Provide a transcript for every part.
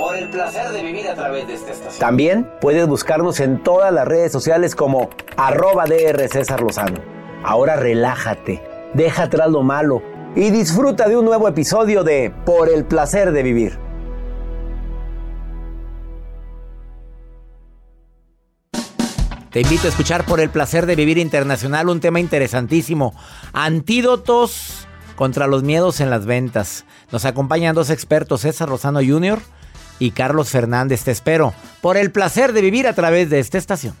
por el placer de vivir a través de esta estación. También puedes buscarnos en todas las redes sociales como arroba DR César Lozano. Ahora relájate, deja atrás lo malo y disfruta de un nuevo episodio de Por el placer de vivir. Te invito a escuchar por el placer de vivir internacional un tema interesantísimo. Antídotos contra los miedos en las ventas. Nos acompañan dos expertos, César Lozano Jr., y Carlos Fernández. Te espero por el placer de vivir a través de esta estación.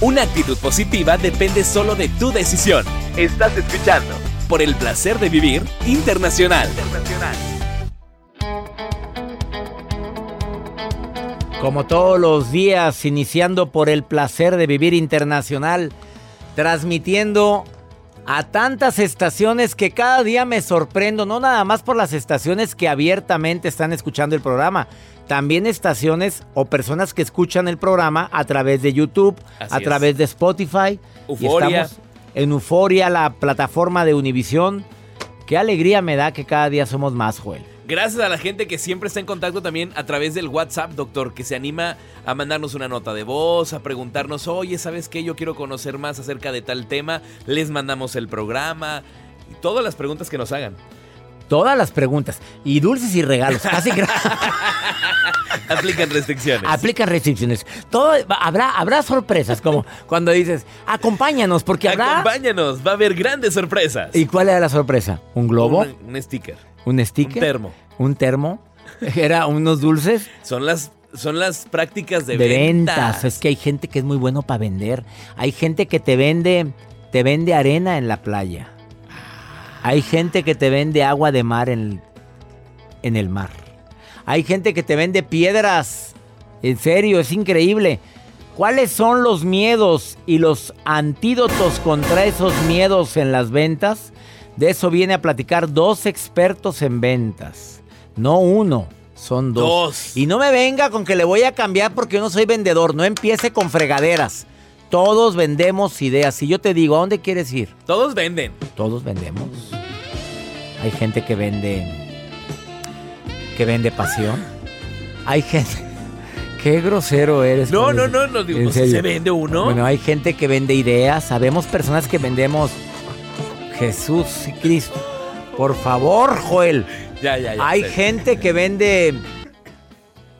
Una actitud positiva depende solo de tu decisión. Estás escuchando por el placer de vivir internacional. Como todos los días, iniciando por el placer de vivir internacional transmitiendo a tantas estaciones que cada día me sorprendo, no nada más por las estaciones que abiertamente están escuchando el programa, también estaciones o personas que escuchan el programa a través de YouTube, a través de Spotify. Euforia. estamos en Euforia, la plataforma de Univisión. Qué alegría me da que cada día somos más, Joel. Gracias a la gente que siempre está en contacto también a través del WhatsApp, doctor, que se anima a mandarnos una nota de voz, a preguntarnos, oye, ¿sabes qué? Yo quiero conocer más acerca de tal tema. Les mandamos el programa y todas las preguntas que nos hagan. Todas las preguntas. Y dulces y regalos. Así que... Aplican restricciones. Aplican restricciones. Todo, habrá, habrá sorpresas, como cuando dices, acompáñanos, porque habrá... Acompáñanos, va a haber grandes sorpresas. ¿Y cuál era la sorpresa? ¿Un globo? Un, un sticker. ¿Un sticker? Un termo. ¿Un termo? ¿Era unos dulces? Son las, son las prácticas de, de ventas. Es que hay gente que es muy bueno para vender. Hay gente que te vende, te vende arena en la playa. Hay gente que te vende agua de mar en, en el mar. Hay gente que te vende piedras. En serio, es increíble. ¿Cuáles son los miedos y los antídotos contra esos miedos en las ventas? De eso viene a platicar dos expertos en ventas. No uno, son dos. Dos. Y no me venga con que le voy a cambiar porque yo no soy vendedor. No empiece con fregaderas. Todos vendemos ideas. Si yo te digo, ¿a dónde quieres ir? Todos venden. Todos vendemos. Hay gente que vende. que vende pasión. Hay gente. Qué grosero eres. No, no, no, no, digo, se vende uno. Bueno, hay gente que vende ideas. Sabemos personas que vendemos. Jesús y Cristo. Por favor, Joel. ya, ya, ya. Hay gente que vende.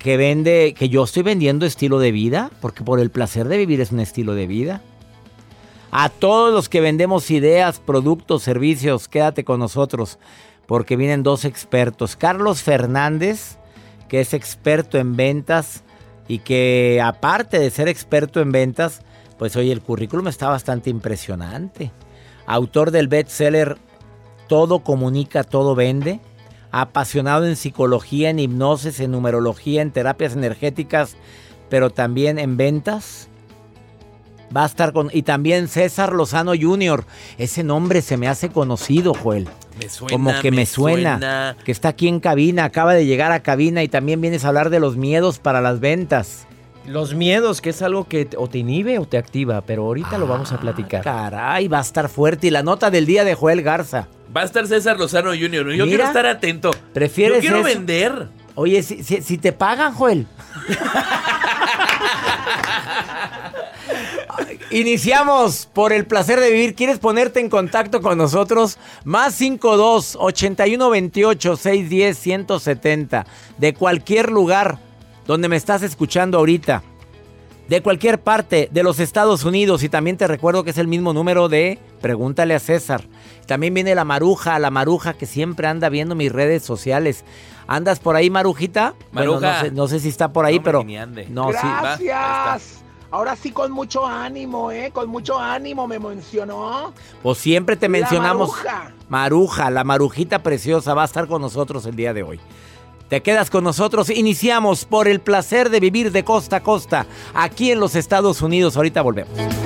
Que vende. Que yo estoy vendiendo estilo de vida. Porque por el placer de vivir es un estilo de vida. A todos los que vendemos ideas, productos, servicios, quédate con nosotros. porque vienen dos expertos. Carlos Fernández, que es experto en ventas y que aparte de ser experto en ventas, pues oye, el currículum está bastante impresionante. Autor del bestseller Todo comunica, todo vende. Apasionado en psicología, en hipnosis, en numerología, en terapias energéticas, pero también en ventas. Va a estar con. Y también César Lozano Jr. Ese nombre se me hace conocido, Joel. Me suena, Como que me, suena, Que está aquí en cabina, acaba de llegar a cabina y también vienes a hablar de los miedos para las ventas. Los miedos, que es algo que o te inhibe o te activa, pero ahorita lo vamos a platicar. Caray, va a estar fuerte. Y la nota del día de Joel Garza. Va a estar César Lozano Jr. Yo quiero estar atento. ¿Prefieres Yo quiero vender. Oye, si, si te pagan, Joel. Iniciamos por el placer de vivir. ¿Quieres ponerte en contacto con nosotros? Más 52 81 28 610 170. De cualquier lugar donde me estás escuchando ahorita. De cualquier parte de los Estados Unidos. Y también te recuerdo que es el mismo número de Pregúntale a César. También viene la maruja, la maruja que siempre anda viendo mis redes sociales. ¿Andas por ahí, Marujita? Maruja. no, sé, si está por ahí, pero. No, Gracias. Ahora sí con mucho ánimo, ¿eh? Con mucho ánimo me mencionó. Pues siempre te mencionamos. Maruja. Maruja, la marujita preciosa va a estar con nosotros el día de hoy. Te quedas con nosotros. Iniciamos por el placer de vivir de costa a costa aquí en los Estados Unidos. Ahorita volvemos.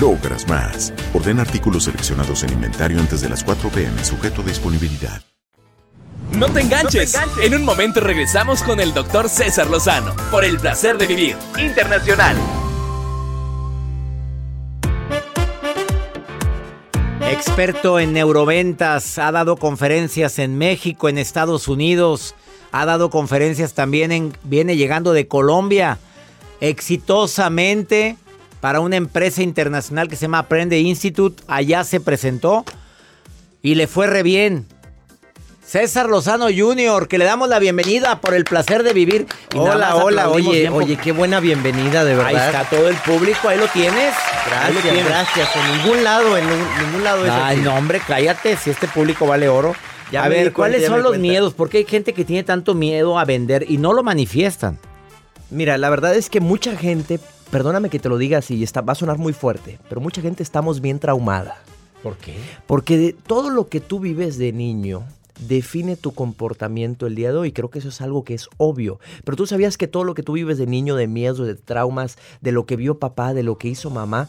logras más. Orden artículos seleccionados en inventario antes de las 4 pm, sujeto a disponibilidad. No te, enganches. En un momento regresamos con el doctor César Lozano por el placer de vivir internacional. Experto en neuroventas, ha dado conferencias en México, en Estados Unidos, ha dado conferencias también en viene llegando de Colombia exitosamente para una empresa internacional que se llama Aprende Institute. Allá se presentó y le fue re bien. César Lozano Jr., que le damos la bienvenida por el placer de vivir. hola, hola, oye, oye, qué buena bienvenida, de verdad. Ahí está todo el público, ahí lo tienes. Gracias, gracias. En ningún lado, en ningún lado es Ay, no, hombre, cállate, si este público vale oro. a ver, ¿cuáles son los miedos? Porque hay gente que tiene tanto miedo a vender y no lo manifiestan. Mira, la verdad es que mucha gente perdóname que te lo diga así, está, va a sonar muy fuerte, pero mucha gente estamos bien traumada. ¿Por qué? Porque todo lo que tú vives de niño define tu comportamiento el día de hoy. Creo que eso es algo que es obvio. Pero tú sabías que todo lo que tú vives de niño, de miedos, de traumas, de lo que vio papá, de lo que hizo mamá,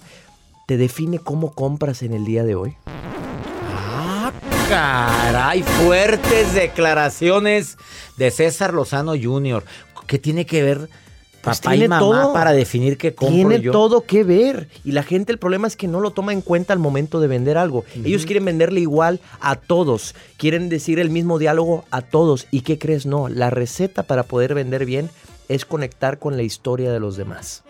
te define cómo compras en el día de hoy. Ah, caray, fuertes declaraciones de César Lozano Jr. ¿Qué tiene que ver pues Papá y mamá todo, para definir qué compro Tiene todo que ver. Y la gente, el problema es que no lo toma en cuenta al momento de vender algo. Ellos quieren venderle igual a todos. Quieren decir el mismo diálogo a todos. ¿Y qué crees? No. La receta para poder vender bien es conectar con la historia de los demás.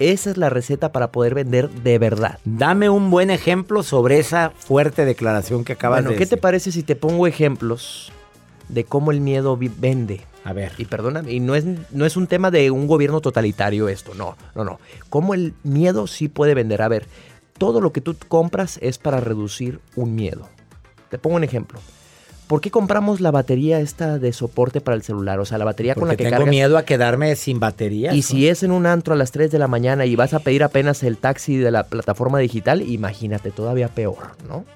Esa es la receta para poder vender de verdad. Dame un buen ejemplo sobre esa fuerte declaración que acabas de decir. ¿qué te parece si te pongo ejemplos de cómo el miedo vende. A ver. Y perdóname, y no es, no es un tema de un gobierno totalitario esto, no, no, no. Cómo el miedo sí puede vender. A ver, todo lo que tú compras es para reducir un miedo. Te pongo un ejemplo. ¿Por qué compramos la batería esta de soporte para el celular? O sea, la batería con Porque la que tengo cargas. miedo a quedarme sin batería. Y si es en un antro a las 3 de la mañana y vas a pedir apenas el taxi de la plataforma digital, imagínate, todavía peor, ¿no?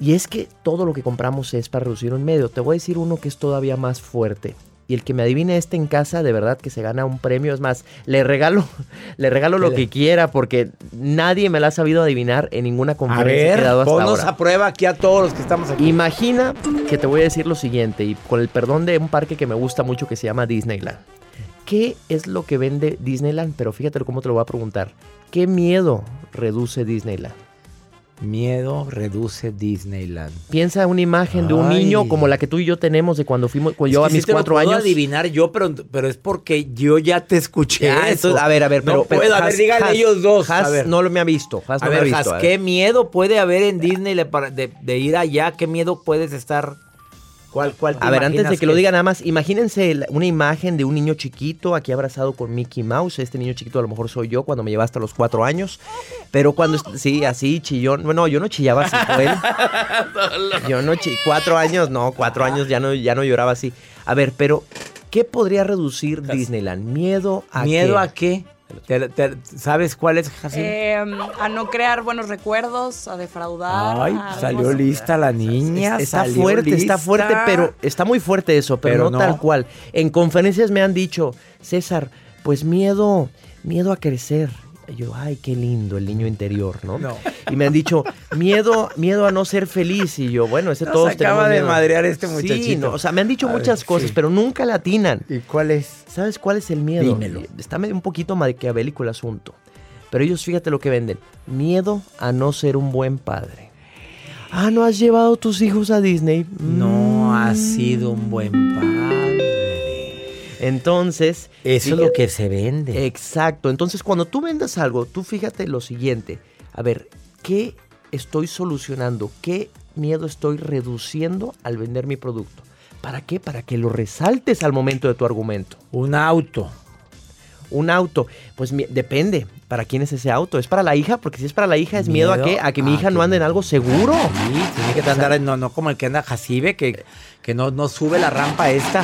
Y es que todo lo que compramos es para reducir un medio. Te voy a decir uno que es todavía más fuerte. Y el que me adivine este en casa, de verdad que se gana un premio. Es más, le regalo, le regalo lo que quiera porque nadie me la ha sabido adivinar en ninguna A conferencia que he ver, dado hasta ponnos ahora. a prueba aquí a todos los que estamos aquí. Imagina que te voy a decir lo siguiente, y con el perdón de un parque que me gusta mucho que se llama Disneyland. ¿Qué es lo que vende Disneyland? Pero fíjate cómo te lo voy a preguntar. ¿Qué miedo reduce Disneyland? Miedo reduce Disneyland. Piensa una imagen de un Ay. niño como la que tú y yo tenemos de cuando fuimos, cuando yo a sí mis cuatro puedo años. adivinar yo, pero, pero es porque yo ya te escuché. Ah, eso. a ver, a ver, pero, no pero puedo. a ver, díganle Has- ellos dos. Has a ver, no lo me ha visto. Has a no ha ver, visto. Has, a ver. ¿qué miedo puede haber en Disney de ir allá? ¿Qué miedo puedes estar? ¿Cuál, cuál te A ver, antes de que lo diga nada más, imagínense una imagen de un niño chiquito aquí abrazado con Mickey Mouse. Este niño chiquito a lo mejor soy yo cuando me lleva hasta los cuatro años. Pero cuando, sí, así chillón. Bueno, yo no chillaba así, fue él. Yo no chi- cuatro años, no, cuatro años ya no, ya no lloraba así. A ver, pero, ¿qué podría reducir Disneyland? ¿Miedo a ¿Miedo qué? a qué? ¿Te- te- sabes cuál es? Eh, a no crear buenos recuerdos, a defraudar. Ay, a salió lista la niña. Está fuerte, está fuerte, pero está muy fuerte eso, pero, Pero no, no. tal cual. En conferencias me han dicho, César, pues miedo, miedo a crecer. Y yo, ay, qué lindo el niño interior, ¿no? No. Y me han dicho, miedo, miedo a no ser feliz. Y yo, bueno, ese Nos todos acaba de miedo. madrear este Sí, muchachito. no, o sea, me han dicho A ver, muchas cosas, sí. pero nunca la atinan. ¿Y cuál es? ¿Sabes cuál es el miedo? Dímelo. Está medio un poquito maquiavélico el asunto. Pero ellos, fíjate lo que venden. Miedo a no ser un buen padre. Ah, ¿no has llevado tus hijos a Disney? No Mm. ha sido un buen padre. Entonces... Eso es lo que se vende. Exacto. Entonces, cuando tú vendas algo, tú fíjate lo siguiente. A ver, ¿qué estoy solucionando? ¿Qué miedo estoy reduciendo al vender mi producto? ¿Para qué? Para que lo resaltes al momento de tu argumento. Un auto. Un auto, pues mi- depende. ¿Para quién es ese auto? ¿Es para la hija? Porque si es para la hija, ¿es miedo, a qué? A que mi a hija que- no ande en algo seguro. Sí, tiene que andar, no, no como el que anda Jacibe, que, que no, no sube la rampa esta.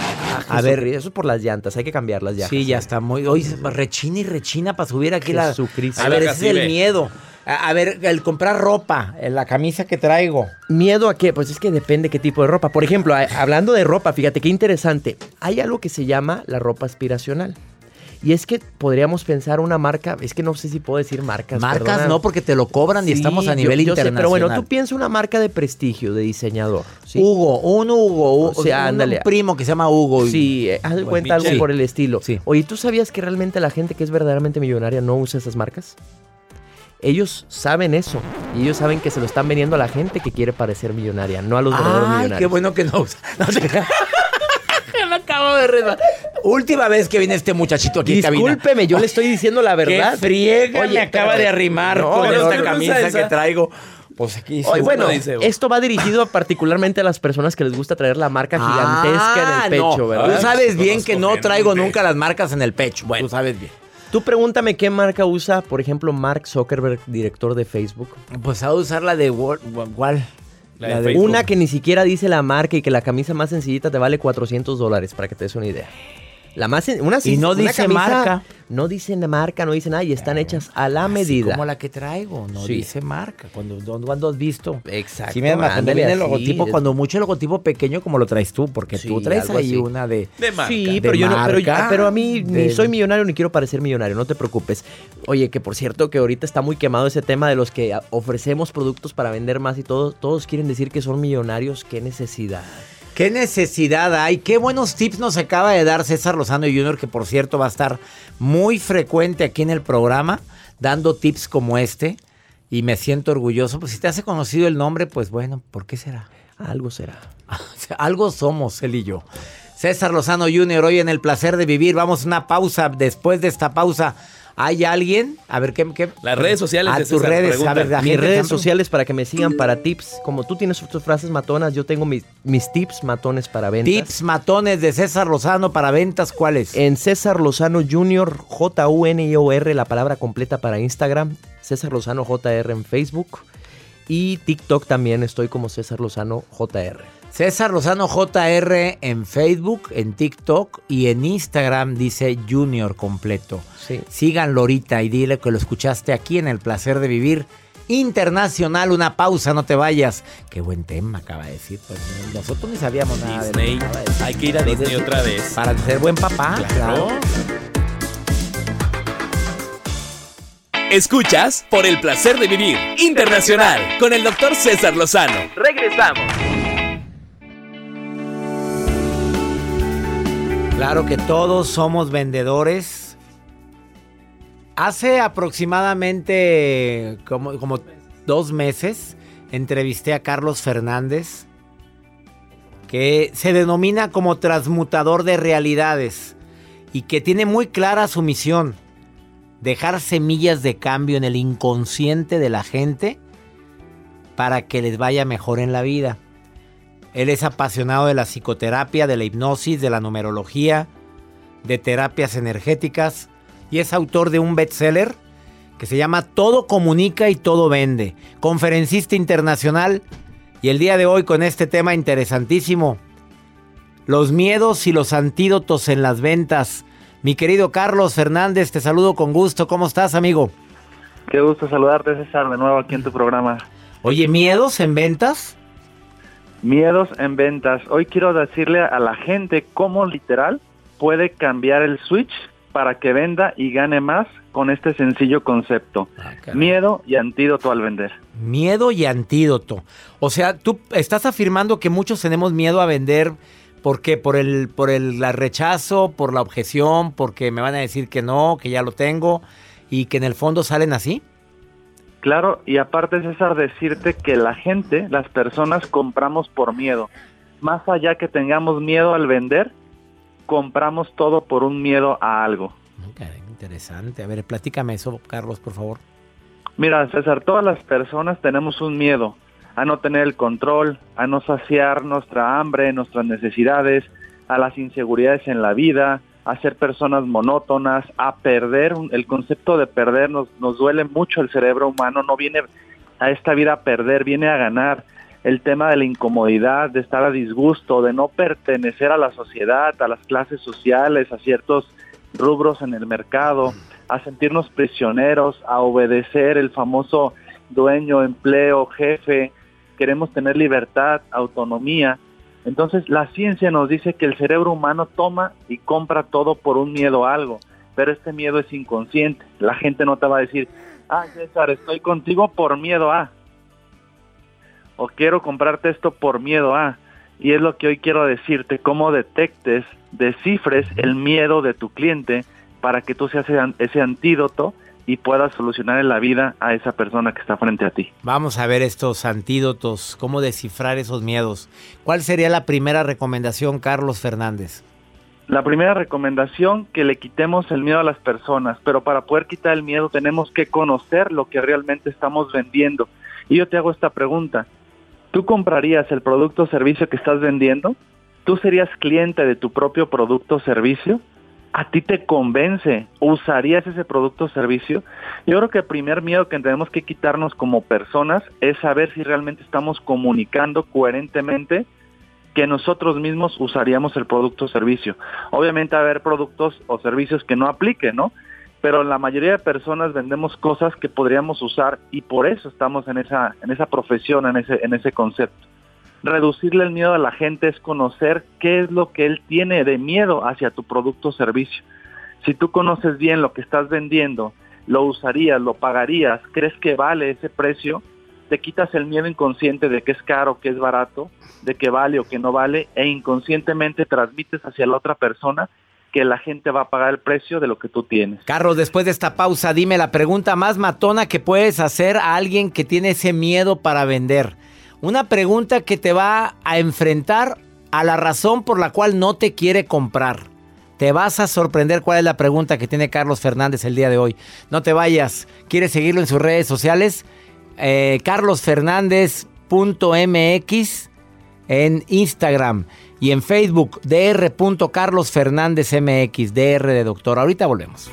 A ver, eso es por las llantas, hay que cambiarlas ya. Sí, ya está muy. Hoy rechina y rechina para subir aquí la. Jesucristo. A ver, ese es el miedo. A, ver, el comprar ropa, en la camisa que traigo. ¿Miedo a qué? Pues es que depende qué tipo de ropa. Por ejemplo, hablando de ropa, fíjate qué interesante. Hay algo que se llama la ropa aspiracional. Y es que podríamos pensar una marca, es que no sé si puedo decir marcas. Marcas perdona. no, porque te lo cobran y estamos a nivel yo internacional. pero bueno, tú piensas una marca de prestigio, de diseñador. ¿sí? Hugo, un Hugo, O sea, un- primo que se llama Hugo. y- Sí, eh, haz de cuenta algo por el estilo. Sí. Oye, ¿tú sabías que realmente la gente que es verdaderamente millonaria no usa esas marcas? Ellos saben eso. Y ellos saben que se lo están vendiendo a la gente que quiere parecer millonaria, no a los verdaderos Ay, millonarios. qué bueno que no usa. No te- Me acabo de redar. Última vez que viene este muchachito aquí en cabina. Discúlpeme, yo le estoy diciendo la verdad. Qué friega Oye, me acaba pero- de arrimar No, con esta no, camisa que traigo. Pues aquí Oye, bueno, dice, esto va dirigido particularmente a las personas que les gusta traer la marca gigantesca Ah, en el pecho, no. ¿verdad? Tú sabes bien que no traigo nunca las marcas en el pecho. Tú sabes bien. Tú pregúntame qué marca usa, por ejemplo, Mark Zuckerberg, director de Facebook. Pues a usar la de ¿cuál? La de. Una que ni siquiera dice la marca y que la camisa más sencillita te vale 400 dólares, para que te des una idea. La más, una, Y no una dice marca. No dicen marca, no dicen nada y están hechas a la Así medida. como la que traigo, no Sí. dice marca. Cuando, cuando has visto? Exacto. Sí, mira, cuando viene el logotipo, cuando mucho el logotipo pequeño como lo traes tú, porque Sí, tú traes ahí así. una de... De marca. Sí, de pero yo no, pero, a mí ni soy millonario ni quiero parecer millonario, no te preocupes. Oye, que por cierto que ahorita está muy quemado ese tema de los que ofrecemos productos para vender más y todos todos quieren decir que son millonarios, qué necesidad. ¿Qué necesidad hay? Qué buenos tips nos acaba de dar César Lozano Jr., que por cierto va a estar muy frecuente aquí en el programa, dando tips como este. Y me siento orgulloso. Pues si te hace conocido el nombre, pues bueno, ¿por qué será? Algo será. Algo somos, él y yo. César Lozano Jr., hoy en el placer de vivir. Vamos a una pausa. Después de esta pausa, ¿Hay alguien? A ver, ¿qué? qué? Las redes sociales A de tus redes, a ver, Mis redes sociales para que me sigan para tips. Como tú tienes tus frases matonas, yo tengo mis, mis tips matones para ventas. Tips matones de César Lozano para ventas, ¿cuáles? En César Lozano Jr., J-U-N-I-O-R, la palabra completa para Instagram. César Lozano JR en Facebook. Y TikTok también estoy como César Lozano JR. César Lozano JR en Facebook, en TikTok y en Instagram dice Junior completo. Sí. Síganlo ahorita y dile que lo escuchaste aquí en El Placer de Vivir Internacional. Una pausa, no te vayas. Qué buen tema acaba de decir. Pues nosotros ni sabíamos nada Disney. de decir. Hay que ir a Disney otra vez. Para ser buen papá. Claro. Escuchas por el placer de vivir internacional con el doctor César Lozano. Regresamos. Claro que todos somos vendedores. Hace aproximadamente como, dos meses entrevisté a Carlos Fernández, que se denomina como transmutador de realidades y que tiene muy clara su misión, dejar semillas de cambio en el inconsciente de la gente para que les vaya mejor en la vida. Él es apasionado de la psicoterapia, de la hipnosis, de la numerología, de terapias energéticas y es autor de un bestseller que se llama Todo comunica y todo vende. Conferencista internacional y el día de hoy con este tema interesantísimo. Los miedos y los antídotos en las ventas. Mi querido Carlos Fernández, te saludo con gusto. ¿Cómo estás, amigo? Qué gusto saludarte, César, de nuevo aquí en tu programa. Oye, ¿miedos en ventas? Miedos en ventas. Hoy quiero decirle a la gente cómo literal puede cambiar el switch para que venda y gane más con este sencillo concepto. Miedo y antídoto al vender. Miedo y antídoto. O sea, tú estás afirmando que muchos tenemos miedo a vender. ¿Por qué? ¿Por el, por el la rechazo, por la objeción, porque me van a decir que no, que ya lo tengo y que en el fondo salen así? Claro, y aparte César, decirte que la gente, las personas compramos por miedo. Más allá que tengamos miedo al vender, compramos todo por un miedo a algo. Interesante. A ver, platícame eso, Carlos, por favor. Mira, César, todas las personas tenemos un miedo a no tener el control, a no saciar nuestra hambre, nuestras necesidades, a las inseguridades en la vida, a ser personas monótonas, a perder. El concepto de perder nos, nos duele mucho el cerebro humano, no viene a esta vida a perder, viene a ganar. El tema de la incomodidad, de estar a disgusto, de no pertenecer a la sociedad, a las clases sociales, a ciertos rubros en el mercado, a sentirnos prisioneros, a obedecer el famoso dueño, empleo, jefe, queremos tener libertad, autonomía. Entonces la ciencia nos dice que el cerebro humano toma y compra todo por un miedo a algo, pero este miedo es inconsciente. La gente no te va a decir, ah César, estoy contigo por miedo a, o quiero comprarte esto por miedo a. Y es lo que hoy quiero decirte, cómo detectes, descifres el miedo de tu cliente para que tú seas ese, antídoto y puedas solucionar en la vida a esa persona que está frente a ti. Vamos a ver estos antídotos, cómo descifrar esos miedos. ¿Cuál sería la primera recomendación, Carlos Fernández? La primera recomendación, que le quitemos el miedo a las personas, pero para poder quitar el miedo tenemos que conocer lo que realmente estamos vendiendo. Y yo te hago esta pregunta, ¿tú comprarías el producto o servicio que estás vendiendo? ¿Tú serías cliente de tu propio producto o servicio? ¿A ti te convence? ¿Usarías ese producto o servicio? Yo creo que el primer miedo que tenemos que quitarnos como personas es saber si realmente estamos comunicando coherentemente que nosotros mismos usaríamos el producto o servicio. Obviamente a haber productos o servicios que no apliquen, ¿no? Pero la mayoría de personas vendemos cosas que podríamos usar y por eso estamos en esa, en esa profesión, en ese, en ese concepto. Reducirle el miedo a la gente es conocer qué es lo que él tiene de miedo hacia tu producto o servicio. Si tú conoces bien lo que estás vendiendo, lo usarías, lo pagarías, crees que vale ese precio, te quitas el miedo inconsciente de que es caro, que es barato, de que vale o que no vale, e inconscientemente transmites hacia la otra persona que la gente va a pagar el precio de lo que tú tienes. Carlos, después de esta pausa, dime la pregunta más matona que puedes hacer a alguien que tiene ese miedo para vender. Una pregunta que te va a enfrentar a la razón por la cual no te quiere comprar. Te vas a sorprender cuál es la pregunta que tiene Carlos Fernández el día de hoy. No te vayas. ¿Quieres seguirlo en sus redes sociales? Eh, carlosfernández.mx en Instagram y en Facebook dr.carlosfernándezmx, dr de doctor. Ahorita volvemos.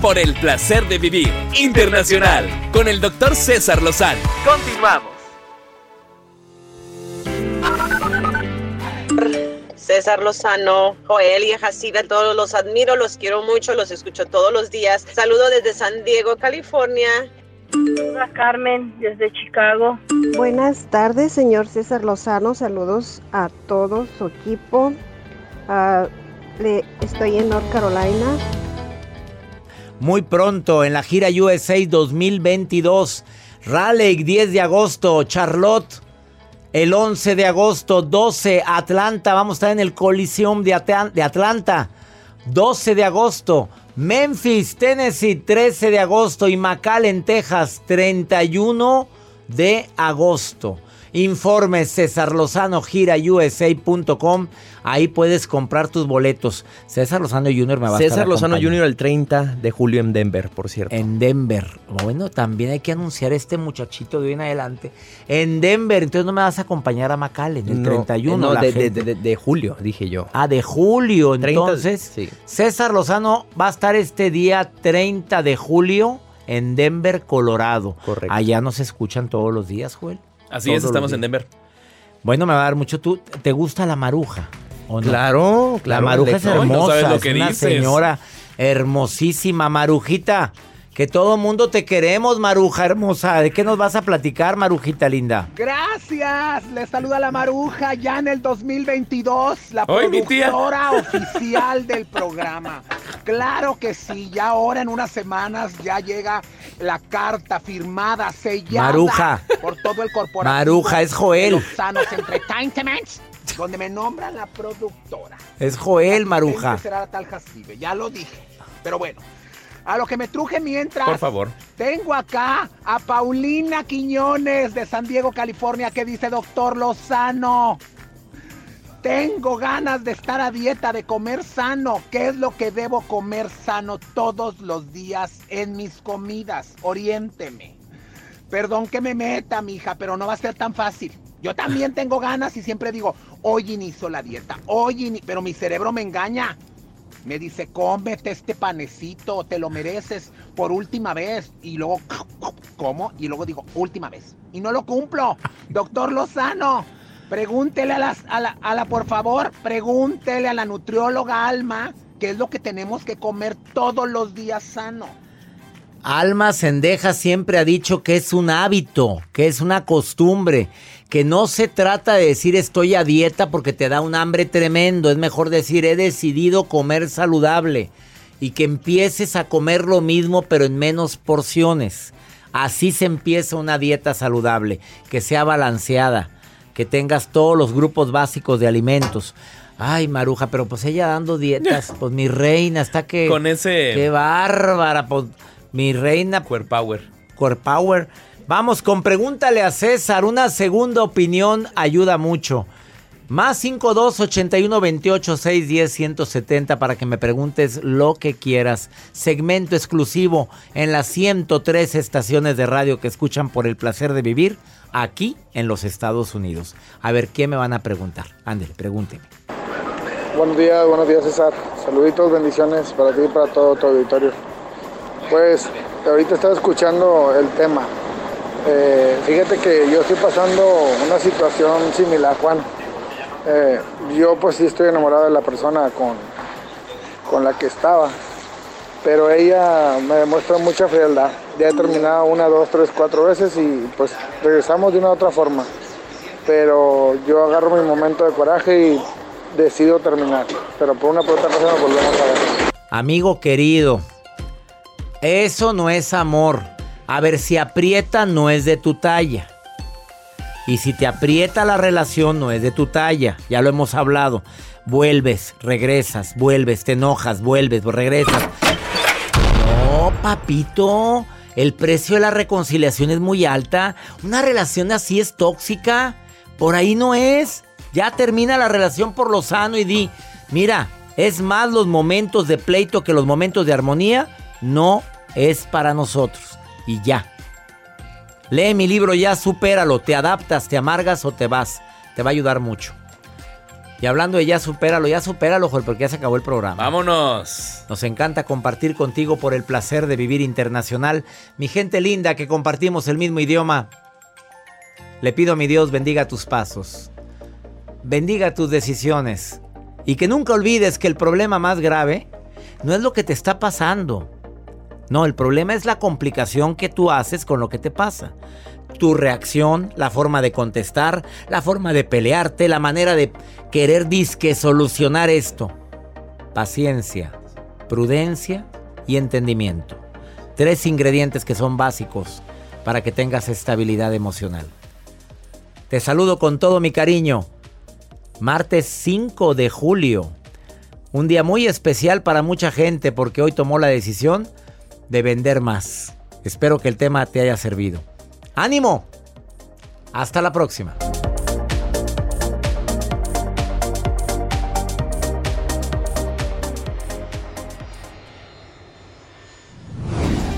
Por el placer de vivir internacional con el doctor César Lozano. Continuamos. César Lozano, Joel y Jaciba, todos los admiro, los quiero mucho, los escucho todos los días. Saludo desde San Diego, California. Hola Carmen, desde Chicago. Buenas tardes, señor César Lozano. Saludos a todo su equipo. Ah, le, estoy en North Carolina. Muy pronto en la gira USA 2022. Raleigh, 10 de agosto. Charlotte, el 11 de agosto. 12, Atlanta. Vamos a estar en el Coliseum de, de Atlanta. 12 de agosto. Memphis, Tennessee, 13 de agosto. Y McAllen, Texas, 31 de agosto. Informes César Lozano, girausa.com. Ahí puedes comprar tus boletos. César Lozano Jr. me va a estar César Lozano. Jr. el 30 de julio en Denver, por cierto. En Denver. Bueno, también hay que anunciar a este muchachito de hoy en adelante. En Denver, entonces no me vas a acompañar a McAllen, el No, 31. no, la de, de- de- de julio, dije yo. Ah, de julio. 30, Entonces, sí. César Lozano va a estar este día 30 de julio en Denver, Colorado. Correcto. Allá nos escuchan todos los días, Joel. Así es, estamos en. Denver. Bueno, me va a dar mucho. ¿Tú, ¿Te gusta la maruja? ¿o no? Claro, claro. La maruja es no hermosa, sabes lo es que una dices. señora hermosísima, Marujita. Que todo mundo te queremos, Maruja hermosa. ¿De qué nos vas a platicar, Marujita linda? Gracias, les saluda la Maruja ya en el 2022, la productora oficial del programa. Claro que sí, ya ahora en unas semanas ya llega la carta firmada, sellada Maruja. por todo el corporativo. Maruja, es Joel. Los Sanos Entertainment, donde me nombran la productora. Es Joel, Maruja. Será la tal Jacibe, ya lo dije. Pero bueno, a lo que me truje mientras. Por favor. Tengo acá a Paulina Quiñones de San Diego, California, que dice, doctor Lozano, tengo ganas de estar a dieta, de comer sano. ¿Qué es lo que debo comer sano todos los días en mis comidas? Oriénteme. Perdón que me meta, mija, pero no va a ser tan fácil. Yo también tengo ganas y siempre digo, hoy inicio la dieta, hoy ini-", pero mi cerebro me engaña. Me dice, cómete este panecito, te lo mereces por última vez. Y luego, ¿cómo? Y luego digo, última vez. Y no lo cumplo. Doctor Lozano, pregúntele a, las, la, la, por favor, pregúntele a la nutrióloga Alma qué es lo que tenemos que comer todos los días sano. Alma Sendeja siempre ha dicho que es un hábito, que es una costumbre, que no se trata de decir estoy a dieta porque te da un hambre tremendo, es mejor decir he decidido comer saludable y que empieces a comer lo mismo pero en menos porciones. Así se empieza una dieta saludable, que sea balanceada, que tengas todos los grupos básicos de alimentos. Ay, Maruja, pero pues ella dando dietas, pues mi reina, está que... Con ese- Qué bárbara, pues mi reina... Core Power. Core Power. Vamos con pregúntale a César. Una segunda opinión ayuda mucho. Más 52 81 28 610 170 para que me preguntes lo que quieras. Segmento exclusivo en las 103 estaciones de radio que escuchan por el placer de vivir aquí en los Estados Unidos. A ver, ¿qué me van a preguntar? Ándale, pregúnteme. Buenos días, buenos días César. Saluditos, bendiciones para ti y para todo tu auditorio. Pues ahorita estaba escuchando el tema. Eh, fíjate que yo estoy pasando una situación similar, Juan. Eh, yo pues sí estoy enamorado de la persona con, con la que estaba, pero ella me demuestra mucha frialdad. Ya he terminado una, dos, tres, cuatro veces y pues regresamos de una u otra forma. Pero yo agarro mi momento de coraje y decido terminar. Pero por una por otra cosa volvemos a ver. Amigo querido, eso no es amor. A ver, si aprieta no es de tu talla. Y si te aprieta la relación no es de tu talla. Ya lo hemos hablado. Vuelves, regresas, vuelves, te enojas, vuelves, regresas. No, papito. El precio de la reconciliación es muy alta. Una relación así es tóxica. Por ahí no es. Ya termina la relación por lo sano y di, mira, es más los momentos de pleito que los momentos de armonía, no es para nosotros. Y ya. Lee mi libro ya, supéralo, te adaptas, te amargas o te vas. Te va a ayudar mucho. Y hablando de ya supéralo, ya supéralo, Joel, porque ya se acabó el programa. Vámonos. Nos encanta compartir contigo por el placer de vivir internacional. Mi gente linda que compartimos el mismo idioma. Le pido a mi Dios bendiga tus pasos. Bendiga tus decisiones. Y que nunca olvides que el problema más grave no es lo que te está pasando. No, el problema es la complicación que tú haces con lo que te pasa tu reacción, la forma de contestar, la forma de pelearte, la manera de querer disque solucionar esto. Paciencia, prudencia y entendimiento. Tres ingredientes que son básicos para que tengas estabilidad emocional. Te saludo con todo mi cariño. Martes 5 de julio. Un día muy especial para mucha gente porque hoy tomó la decisión de vender más. Espero que el tema te haya servido. ¡Ánimo! Hasta la próxima.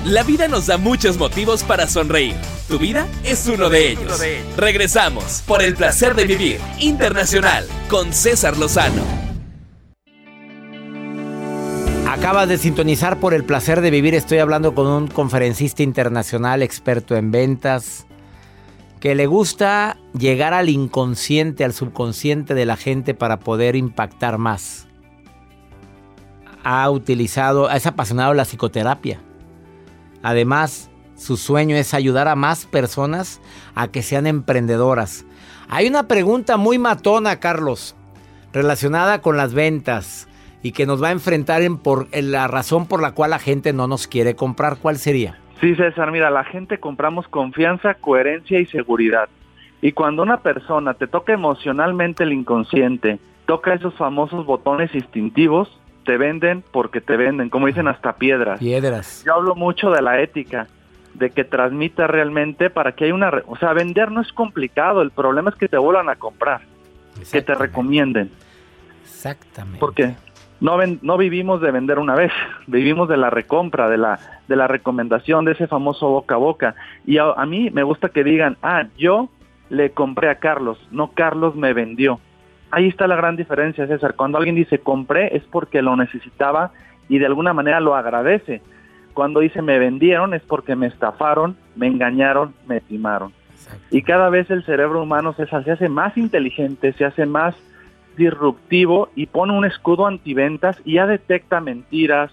La vida nos da muchos motivos para sonreír. Tu vida es uno de ellos. Regresamos por el placer de vivir internacional con César Lozano. Acabas de sintonizar por el placer de vivir. Estoy hablando con un conferencista internacional experto en ventas que le gusta llegar al inconsciente, al subconsciente de la gente para poder impactar más. Ha utilizado, es apasionado la psicoterapia. Además, su sueño es ayudar a más personas a que sean emprendedoras. Hay una pregunta muy matona, Carlos, relacionada con las ventas y que nos va a enfrentar en, por, en la razón por la cual la gente no nos quiere comprar. ¿Cuál sería? Sí, César, mira, la gente compramos confianza, coherencia y seguridad. Y cuando una persona te toca emocionalmente el inconsciente, toca esos famosos botones instintivos, te venden porque te venden, como dicen hasta piedras. Piedras. Yo hablo mucho de la ética, de que transmita realmente para que haya una... O sea, vender no es complicado, el problema es que te vuelvan a comprar, que te recomienden. Exactamente. ¿Por qué? No, no vivimos de vender una vez, vivimos de la recompra, de la, de la recomendación, de ese famoso boca a boca. Y a, a, mí me gusta que digan, ah, yo le compré a Carlos, no Carlos me vendió. Ahí está la gran diferencia, César. Cuando alguien dice compré es porque lo necesitaba y de alguna manera lo agradece. Cuando dice me vendieron es porque me estafaron, me engañaron, me timaron. Y cada vez el cerebro humano, César, se hace más inteligente, se hace más disruptivo y pone un escudo antiventas y ya detecta mentiras,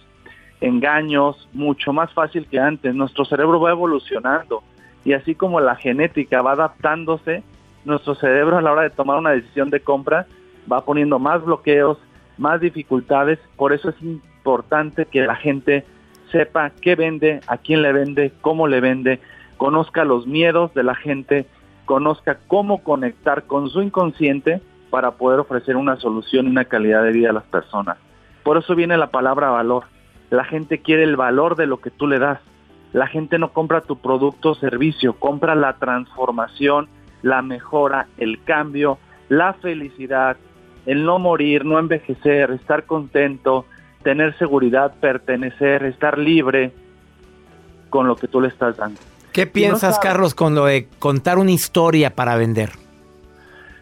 engaños, mucho más fácil que antes. Nuestro cerebro va evolucionando y así como la genética va adaptándose, nuestro cerebro a la hora de tomar una decisión de compra va poniendo más bloqueos, más dificultades. Por eso es importante que la gente sepa qué vende, a quién le vende, cómo le vende, conozca los miedos de la gente, conozca cómo conectar con su inconsciente para poder ofrecer una solución y una calidad de vida a las personas. Por eso viene la palabra valor. La gente quiere el valor de lo que tú le das. La gente no compra tu producto o servicio, compra la transformación, la mejora, el cambio, la felicidad, el no morir, no envejecer, estar contento, tener seguridad, pertenecer, estar libre con lo que tú le estás dando. ¿Qué piensas, no Carlos, con lo de contar una historia para vender?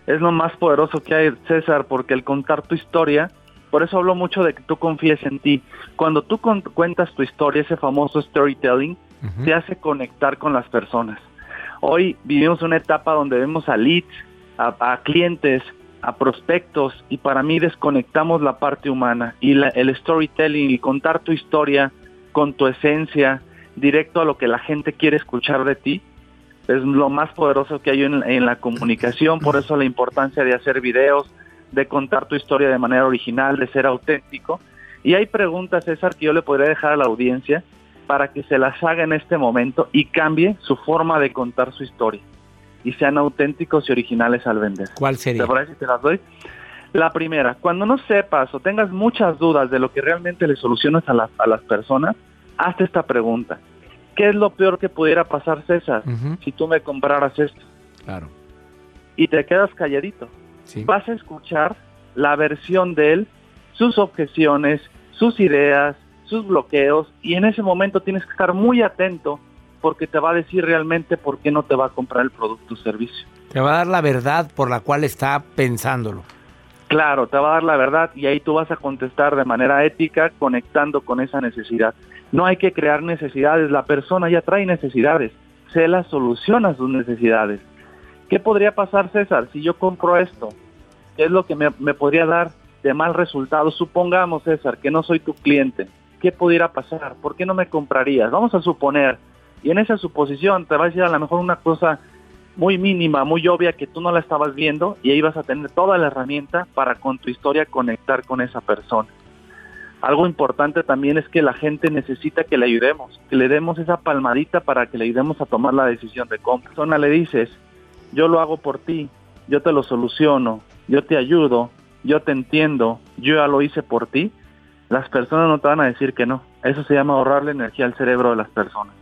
Es lo más poderoso que hay, César, porque el contar tu historia, por eso hablo mucho de que tú confíes en ti. Cuando tú cuentas tu historia, ese famoso storytelling, uh -huh. te hace conectar con las personas. Hoy vivimos una etapa donde vemos a leads, a, a clientes, a prospectos, y para mí desconectamos la parte humana. Y la, el storytelling y contar tu historia con tu esencia, directo a lo que la gente quiere escuchar de ti, es lo más poderoso que hay en, en, la comunicación, por eso la importancia de hacer videos, de contar tu historia de manera original, de ser auténtico. Y hay preguntas, César, que yo le podría dejar a la audiencia para que se las haga en este momento y cambie su forma de contar su historia y sean auténticos y originales al vender. ¿Cuál sería? ¿Te parece si te las doy? La primera, cuando no sepas o tengas muchas dudas de lo que realmente le solucionas a, la, a las personas, hazte esta pregunta. ¿Qué es lo peor que pudiera pasar, César, uh -huh. si tú me compraras esto? Claro. Y te quedas calladito. vas a escuchar la versión de él, sus objeciones, sus ideas, sus bloqueos y en ese momento tienes que estar muy atento porque te va a decir realmente por qué no te va a comprar el producto o servicio. Te va a dar la verdad por la cual está pensándolo. Claro, te va a dar la verdad y ahí tú vas a contestar de manera ética conectando con esa necesidad. No hay que crear necesidades, la persona ya trae necesidades, se las soluciona sus necesidades. ¿Qué podría pasar, César, si yo compro esto? ¿Qué es lo que me, me podría dar de mal resultado? Supongamos, César, que no soy tu cliente. ¿Qué pudiera pasar? ¿Por qué no me comprarías? Vamos a suponer, y en esa suposición te va a decir a lo mejor una cosa muy mínima, muy obvia que tú no la estabas viendo y ahí vas a tener toda la herramienta para con tu historia conectar con esa persona. Algo importante también es que la gente necesita que le ayudemos, que le demos esa palmadita para que le ayudemos a tomar la decisión de compra. Persona le dices, yo lo hago por ti, yo te lo soluciono, yo te ayudo, yo te entiendo, yo ya lo hice por ti, las personas no te van a decir que no. Eso se llama ahorrarle energía al cerebro de las personas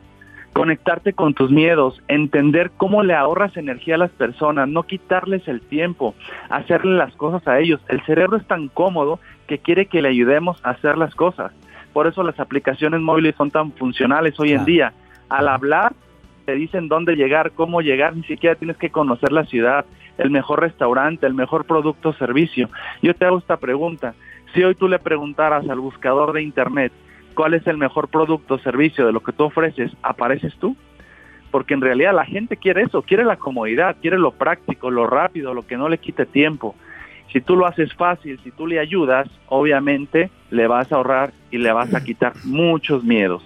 conectarte con tus miedos, entender cómo le ahorras energía a las personas, no quitarles el tiempo, hacerle las cosas a ellos. El cerebro es tan cómodo que quiere que le ayudemos a hacer las cosas. Por eso las aplicaciones móviles son tan funcionales hoy en día. Al hablar, te dicen dónde llegar, cómo llegar, ni siquiera tienes que conocer la ciudad, el mejor restaurante, el mejor producto o servicio. Yo te hago esta pregunta. Si hoy tú le preguntaras al buscador de Internet, cuál es el mejor producto o servicio de lo que tú ofreces, apareces tú. Porque en realidad la gente quiere eso, quiere la comodidad, quiere lo práctico, lo rápido, lo que no le quite tiempo. Si tú lo haces fácil, si tú le ayudas, obviamente le vas a ahorrar y le vas a quitar muchos miedos.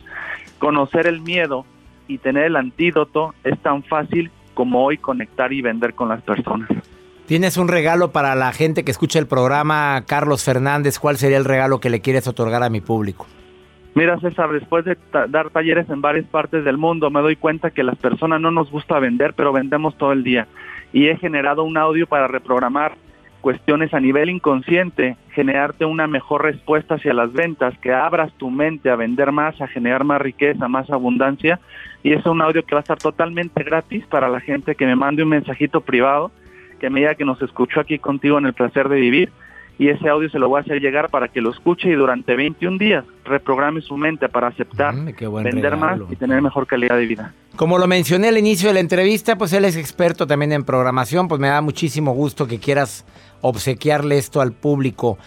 Conocer el miedo y tener el antídoto es tan fácil como hoy conectar y vender con las personas. Tienes un regalo para la gente que escucha el programa, Carlos Fernández. ¿Cuál sería el regalo que le quieres otorgar a mi público? Mira, César, después de dar talleres en varias partes del mundo, me doy cuenta que las personas no nos gusta vender, pero vendemos todo el día. Y he generado un audio para reprogramar cuestiones a nivel inconsciente, generarte una mejor respuesta hacia las ventas, que abras tu mente a vender más, a generar más riqueza, más abundancia. Y es un audio que va a estar totalmente gratis para la gente que me mande un mensajito privado, que me diga que nos escuchó aquí contigo en el placer de vivir y ese audio se lo voy a hacer llegar para que lo escuche y durante 21 días reprograme su mente para aceptar, mm, vender más y tener mejor calidad de vida. Como lo mencioné al inicio de la entrevista, pues él es experto también en programación, pues me da muchísimo gusto que quieras obsequiarle esto al público.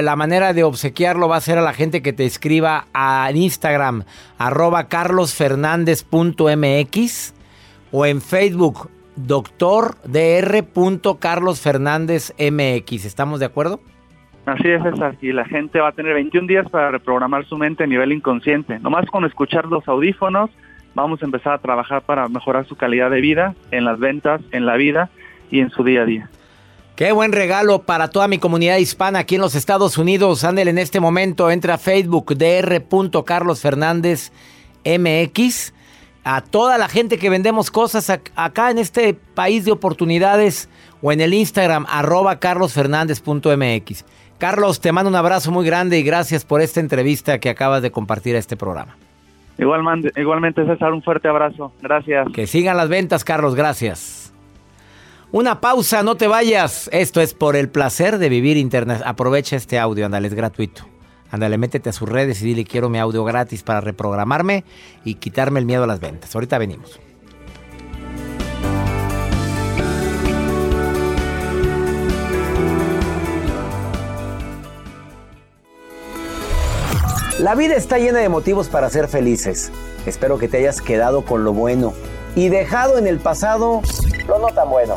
La manera de obsequiarlo va a ser a la gente que te escriba a Instagram, arroba carlosfernández.mx o en Facebook, doctor MX. ¿Estamos de acuerdo? Así es, César. Y la gente va a tener 21 días para reprogramar su mente a nivel inconsciente. Nomás con escuchar los audífonos, vamos a empezar a trabajar para mejorar su calidad de vida en las ventas, en la vida y en su día a día. Qué buen regalo para toda mi comunidad hispana aquí en los Estados Unidos. Ándale en este momento, entra a Facebook, Dr. Carlos Fernández MX a toda la gente que vendemos cosas acá en este país de oportunidades o en el Instagram arroba carlosfernández.mx. Carlos, te mando un abrazo muy grande y gracias por esta entrevista que acabas de compartir a este programa. Igualmente, igualmente César, un fuerte abrazo. Gracias. Que sigan las ventas, Carlos, gracias. Una pausa, no te vayas. Esto es por el placer de vivir internet. Aprovecha este audio, ándale, es gratuito. Ándale, métete a sus redes y dile quiero mi audio gratis para reprogramarme y quitarme el miedo a las ventas. Ahorita venimos. La vida está llena de motivos para ser felices. Espero que te hayas quedado con lo bueno y dejado en el pasado lo no tan bueno.